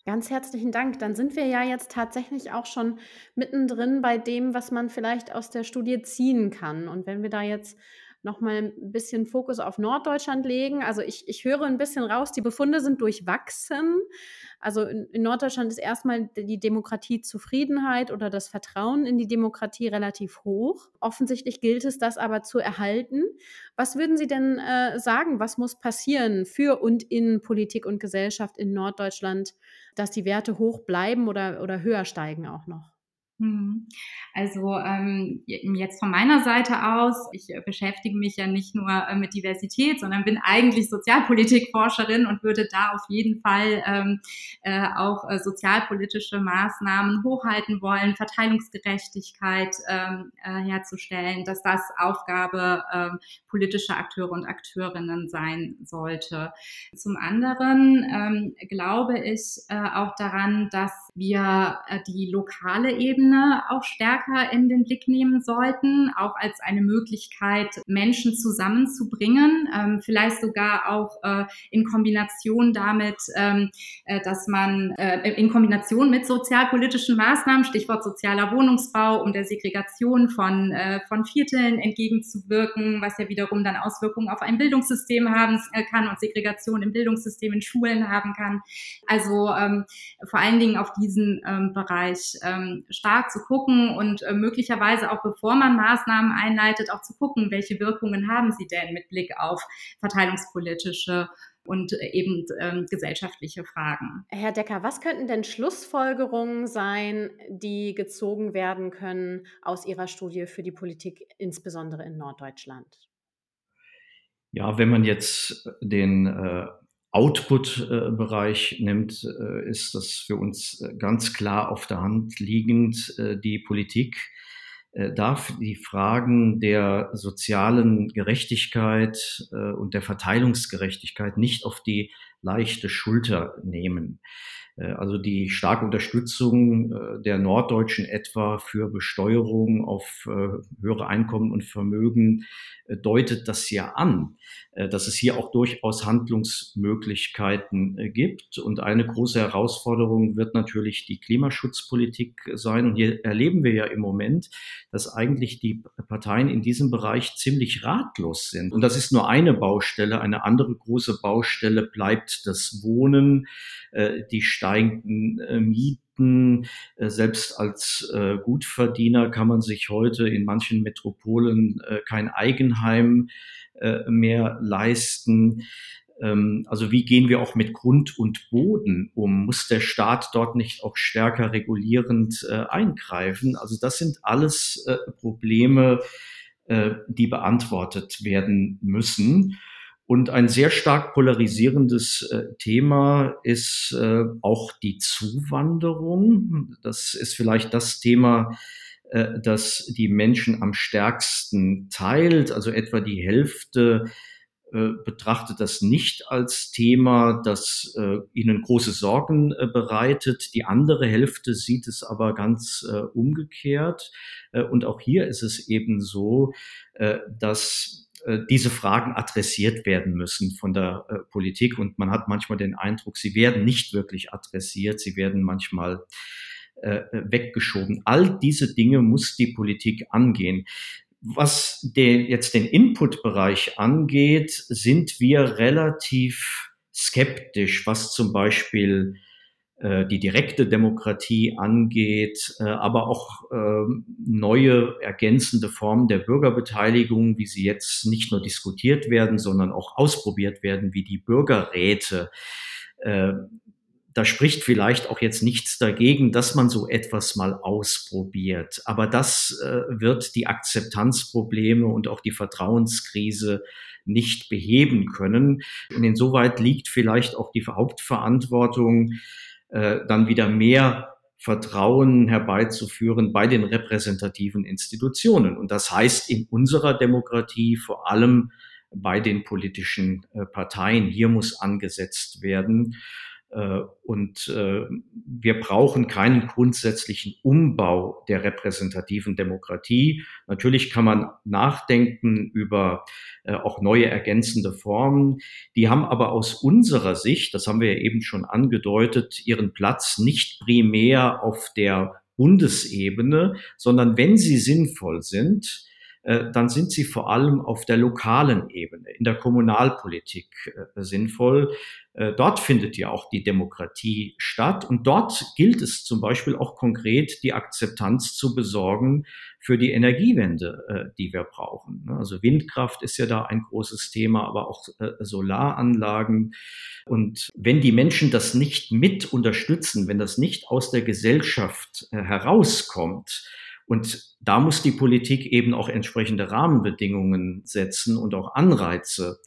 Ganz herzlichen Dank. Dann sind wir ja jetzt tatsächlich auch schon mittendrin bei dem, was man vielleicht aus der Studie ziehen kann. Und wenn wir da jetzt noch mal ein bisschen Fokus auf Norddeutschland legen. Also ich, ich höre ein bisschen raus, die Befunde sind durchwachsen. Also in, in Norddeutschland ist erstmal die Demokratiezufriedenheit oder das Vertrauen in die Demokratie relativ hoch. Offensichtlich gilt es, das aber zu erhalten. Was würden Sie denn äh, sagen, was muss passieren für und in Politik und Gesellschaft in Norddeutschland, dass die Werte hoch bleiben oder, oder höher steigen auch noch? Mhm. Also ähm, jetzt von meiner Seite aus, ich äh, beschäftige mich ja nicht nur äh, mit Diversität, sondern bin eigentlich Sozialpolitikforscherin und würde da auf jeden Fall ähm, äh, auch äh, sozialpolitische Maßnahmen hochhalten wollen, Verteilungsgerechtigkeit ähm, äh, herzustellen, dass das Aufgabe ähm, politischer Akteure und Akteurinnen sein sollte. Zum anderen ähm, glaube ich äh, auch daran, dass wir die lokale Ebene Ebene auch stärker in den Blick nehmen sollten, auch als eine Möglichkeit, Menschen zusammenzubringen, ähm, vielleicht sogar auch äh, in Kombination damit, ähm, äh, dass man äh, in Kombination mit sozialpolitischen Maßnahmen, Stichwort sozialer Wohnungsbau, um der Segregation von, äh, von Vierteln entgegenzuwirken, was ja wiederum dann Auswirkungen auf ein Bildungssystem haben äh, kann und Segregation im Bildungssystem in Schulen haben kann. Also ähm, vor allen Dingen auf diesen ähm, Bereich ähm, stark zu gucken und äh, möglicherweise auch bevor man Maßnahmen einleitet, auch zu gucken, welche Wirkungen haben sie denn mit Blick auf verteilungspolitische und äh, eben ähm, gesellschaftliche Fragen. Herr Decker, was könnten denn Schlussfolgerungen sein, die gezogen werden können aus Ihrer Studie für die Politik, insbesondere in Norddeutschland? Ja, wenn man jetzt den äh, Output-Bereich nimmt, äh, ist das für uns äh, ganz klar auf der Hand liegend. Äh, die Politik darf die Fragen der sozialen Gerechtigkeit und der Verteilungsgerechtigkeit nicht auf die leichte Schulter nehmen. Äh, also die starke Unterstützung äh, der Norddeutschen etwa für Besteuerung auf äh, höhere Einkommen und Vermögen deutet das ja an, dass es hier auch durchaus Handlungsmöglichkeiten gibt. Und eine große Herausforderung wird natürlich die Klimaschutzpolitik sein. Und hier erleben wir ja im Moment, dass eigentlich die Parteien in diesem Bereich ziemlich ratlos sind. Und das ist nur eine Baustelle. Eine andere große Baustelle bleibt das Wohnen, die steigenden äh, Mieten. Äh, selbst als äh, Gutverdiener kann man sich heute in manchen Metropolen kein Eigenheim mehr leisten. Ähm, also wie gehen wir auch mit Grund und Boden um? Muss der Staat dort nicht auch stärker regulierend eingreifen? Also das sind alles Probleme, die beantwortet werden müssen. Und ein sehr stark polarisierendes äh, Thema ist äh, auch die Zuwanderung. Das ist vielleicht das Thema, äh, das die Menschen am stärksten teilt. Also etwa die Hälfte betrachtet das nicht als Thema, das ihnen große Sorgen bereitet. Die andere Hälfte sieht es aber ganz umgekehrt. und auch hier ist es eben so, dass äh, diese Fragen adressiert werden müssen von der äh, Politik. Und man hat manchmal den Eindruck, sie werden nicht wirklich adressiert, sie werden manchmal äh, weggeschoben. All diese Dinge muss die Politik angehen. Was den, jetzt den Input-Bereich angeht, sind wir relativ skeptisch, was zum Beispiel die direkte Demokratie angeht, äh, aber auch ähm, neue ergänzende Formen der Bürgerbeteiligung, wie sie jetzt nicht nur diskutiert werden, sondern auch ausprobiert werden, wie die Bürgerräte. Äh, da spricht vielleicht auch jetzt nichts dagegen, dass man so etwas mal ausprobiert. Aber das wird die Akzeptanzprobleme und auch die Vertrauenskrise nicht beheben können. Und insoweit liegt vielleicht auch die Hauptverantwortung äh, dann wieder mehr Vertrauen herbeizuführen bei den repräsentativen Institutionen. Und das heißt in unserer Demokratie vor allem bei den politischen äh, Parteien. Hier muss angesetzt werden. Äh, und äh, wir brauchen keinen grundsätzlichen Umbau der repräsentativen Demokratie. Natürlich kann man nachdenken über äh, auch neue ergänzende Formen. Die haben aber aus unserer Sicht, das haben wir ja eben schon angedeutet, ihren Platz nicht primär auf der Bundesebene, sondern wenn sie sinnvoll sind, dann sind sie vor allem auf der lokalen Ebene, in der Kommunalpolitik sinnvoll. Äh, dort findet ja auch die Demokratie statt und dort gilt es zum Beispiel auch konkret die Akzeptanz zu besorgen für die Energiewende, äh, die wir brauchen. Ne? Also Windkraft ist ja da ein großes Thema, aber auch äh, Solaranlagen. Und wenn die Menschen das nicht mit unterstützen, wenn das nicht aus der Gesellschaft herauskommt, und da muss die Politik eben auch entsprechende Rahmenbedingungen setzen und auch Anreize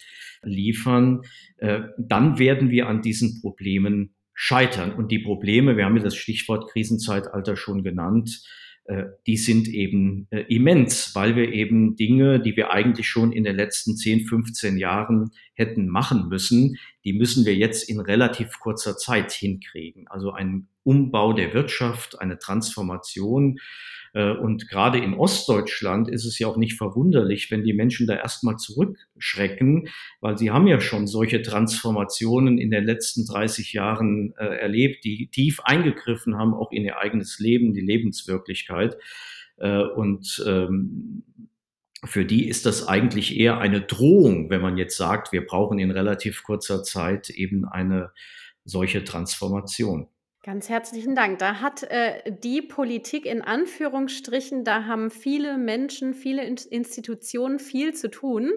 liefern, äh, dann werden wir an diesen Problemen scheitern. Und die Probleme, wir haben ja das Stichwort Krisenzeitalter schon genannt, äh, die sind eben äh, immens, weil wir eben Dinge, die wir eigentlich schon in den letzten 10, 15 Jahren hätten machen müssen, die müssen wir jetzt in relativ kurzer Zeit hinkriegen. Also ein Umbau der Wirtschaft, eine Transformation. Äh, und gerade in Ostdeutschland ist es ja auch nicht verwunderlich, wenn die Menschen da erstmal zurückschrecken, weil sie haben ja schon solche Transformationen in den letzten 30 Jahren äh, erlebt, die tief eingegriffen haben, auch in ihr eigenes Leben, die Lebenswirklichkeit. Äh, und ähm, für die ist das eigentlich eher eine Drohung, wenn man jetzt sagt, wir brauchen in relativ kurzer Zeit eben eine solche Transformation. Ganz herzlichen Dank. Da hat äh, die Politik in Anführungsstrichen, da haben viele Menschen, viele in Institutionen viel zu tun.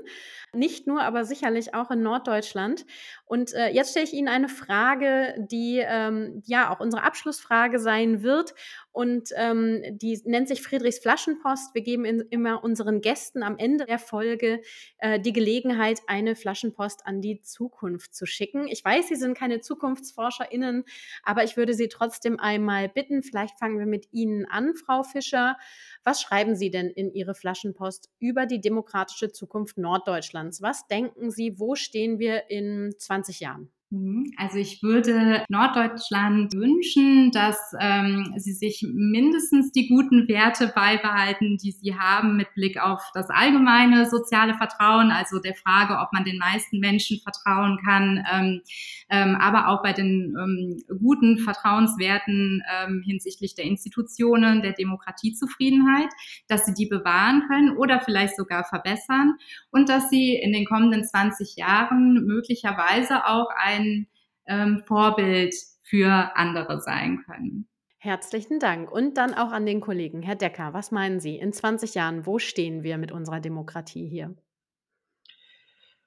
Nicht nur, aber sicherlich auch in Norddeutschland. Und äh, jetzt stelle ich Ihnen eine Frage, die ähm, ja auch unsere Abschlussfrage sein wird. Und ähm, die nennt sich Friedrichs Flaschenpost. Wir geben in, immer unseren Gästen am Ende der Folge äh, die Gelegenheit, eine Flaschenpost an die Zukunft zu schicken. Ich weiß, Sie sind keine ZukunftsforscherInnen, aber ich würde Sie trotzdem einmal bitten, vielleicht fangen wir mit Ihnen an, Frau Fischer. Was schreiben Sie denn in Ihre Flaschenpost über die demokratische Zukunft Norddeutschlands? Was denken Sie, wo stehen wir in 20 Jahren? Mhm. Also ich würde Norddeutschland wünschen, dass ähm, sie sich mindestens die guten Werte beibehalten, die sie haben mit Blick auf das allgemeine soziale Vertrauen, also der Frage, ob man den meisten Menschen vertrauen kann, ähm, ähm, aber auch bei den ähm, guten Vertrauenswerten ähm, hinsichtlich der Institutionen, der Demokratiezufriedenheit, dass sie die bewahren können oder vielleicht sogar verbessern und dass sie in den kommenden 20 Jahren möglicherweise auch ein ein ähm, Vorbild für andere sein können. Herzlichen Dank. Und dann auch an den Kollegen. Herr Decker, was meinen Sie? In 20 Jahren, wo stehen wir mit unserer Demokratie hier?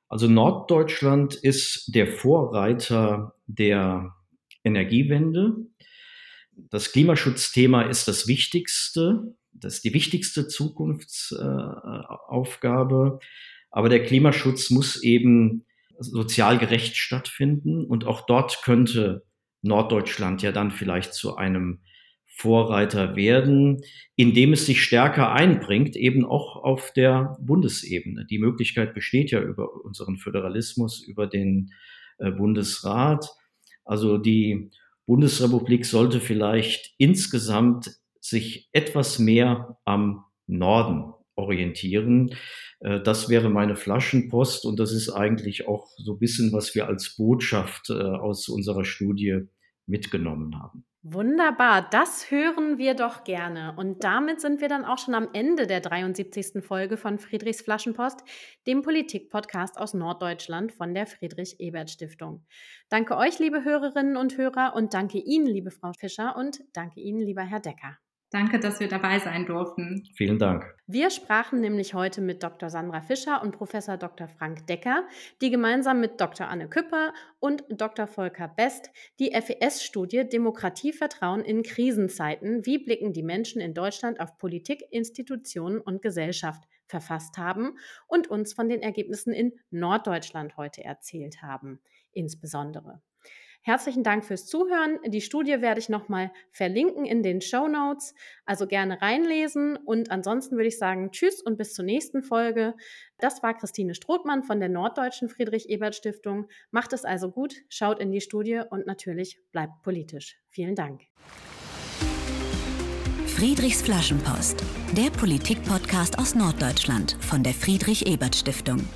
Also Norddeutschland ist der Vorreiter der Energiewende. Das Klimaschutzthema ist das wichtigste, das ist die wichtigste Zukunftsaufgabe. Aber der Klimaschutz muss eben sozial gerecht stattfinden. Und auch dort könnte Norddeutschland ja dann vielleicht zu einem Vorreiter werden, indem es sich stärker einbringt, eben auch auf der Bundesebene. Die Möglichkeit besteht ja über unseren Föderalismus, über den äh, Bundesrat. Also die Bundesrepublik sollte vielleicht insgesamt sich etwas mehr am Norden orientieren. Äh, das wäre meine Flaschenpost und das ist eigentlich auch so ein bisschen, was wir als Botschaft äh, aus unserer Studie mitgenommen haben. Wunderbar, das hören wir doch gerne. Und damit sind wir dann auch schon am Ende der 73. Folge von Friedrichs Flaschenpost, dem Politik-Podcast aus Norddeutschland von der Friedrich-Ebert-Stiftung. Danke euch, liebe Hörerinnen und Hörer, und danke Ihnen, liebe Frau Fischer, und danke Ihnen, lieber Herr Decker. Danke, dass wir dabei sein durften. Vielen Dank. Wir sprachen nämlich heute mit Dr. Sandra Fischer und Professor Dr. Frank Decker, die gemeinsam mit Dr. Anne Küpper und Dr. Volker Best die FES-Studie Demokratie Vertrauen in Krisenzeiten, wie blicken die Menschen in Deutschland auf Politik, Institutionen und Gesellschaft verfasst haben und uns von den Ergebnissen in Norddeutschland heute erzählt haben, insbesondere. Herzlichen Dank fürs Zuhören. Die Studie werde ich nochmal verlinken in den Show Notes, also gerne reinlesen. Und ansonsten würde ich sagen, tschüss und bis zur nächsten Folge. Das war Christine Strothmann von der Norddeutschen Friedrich-Ebert-Stiftung. Macht es also gut, schaut in die Studie und natürlich bleibt politisch. Vielen Dank. Friedrichs Flaschenpost, der Politik-Podcast aus Norddeutschland von der Friedrich-Ebert-Stiftung.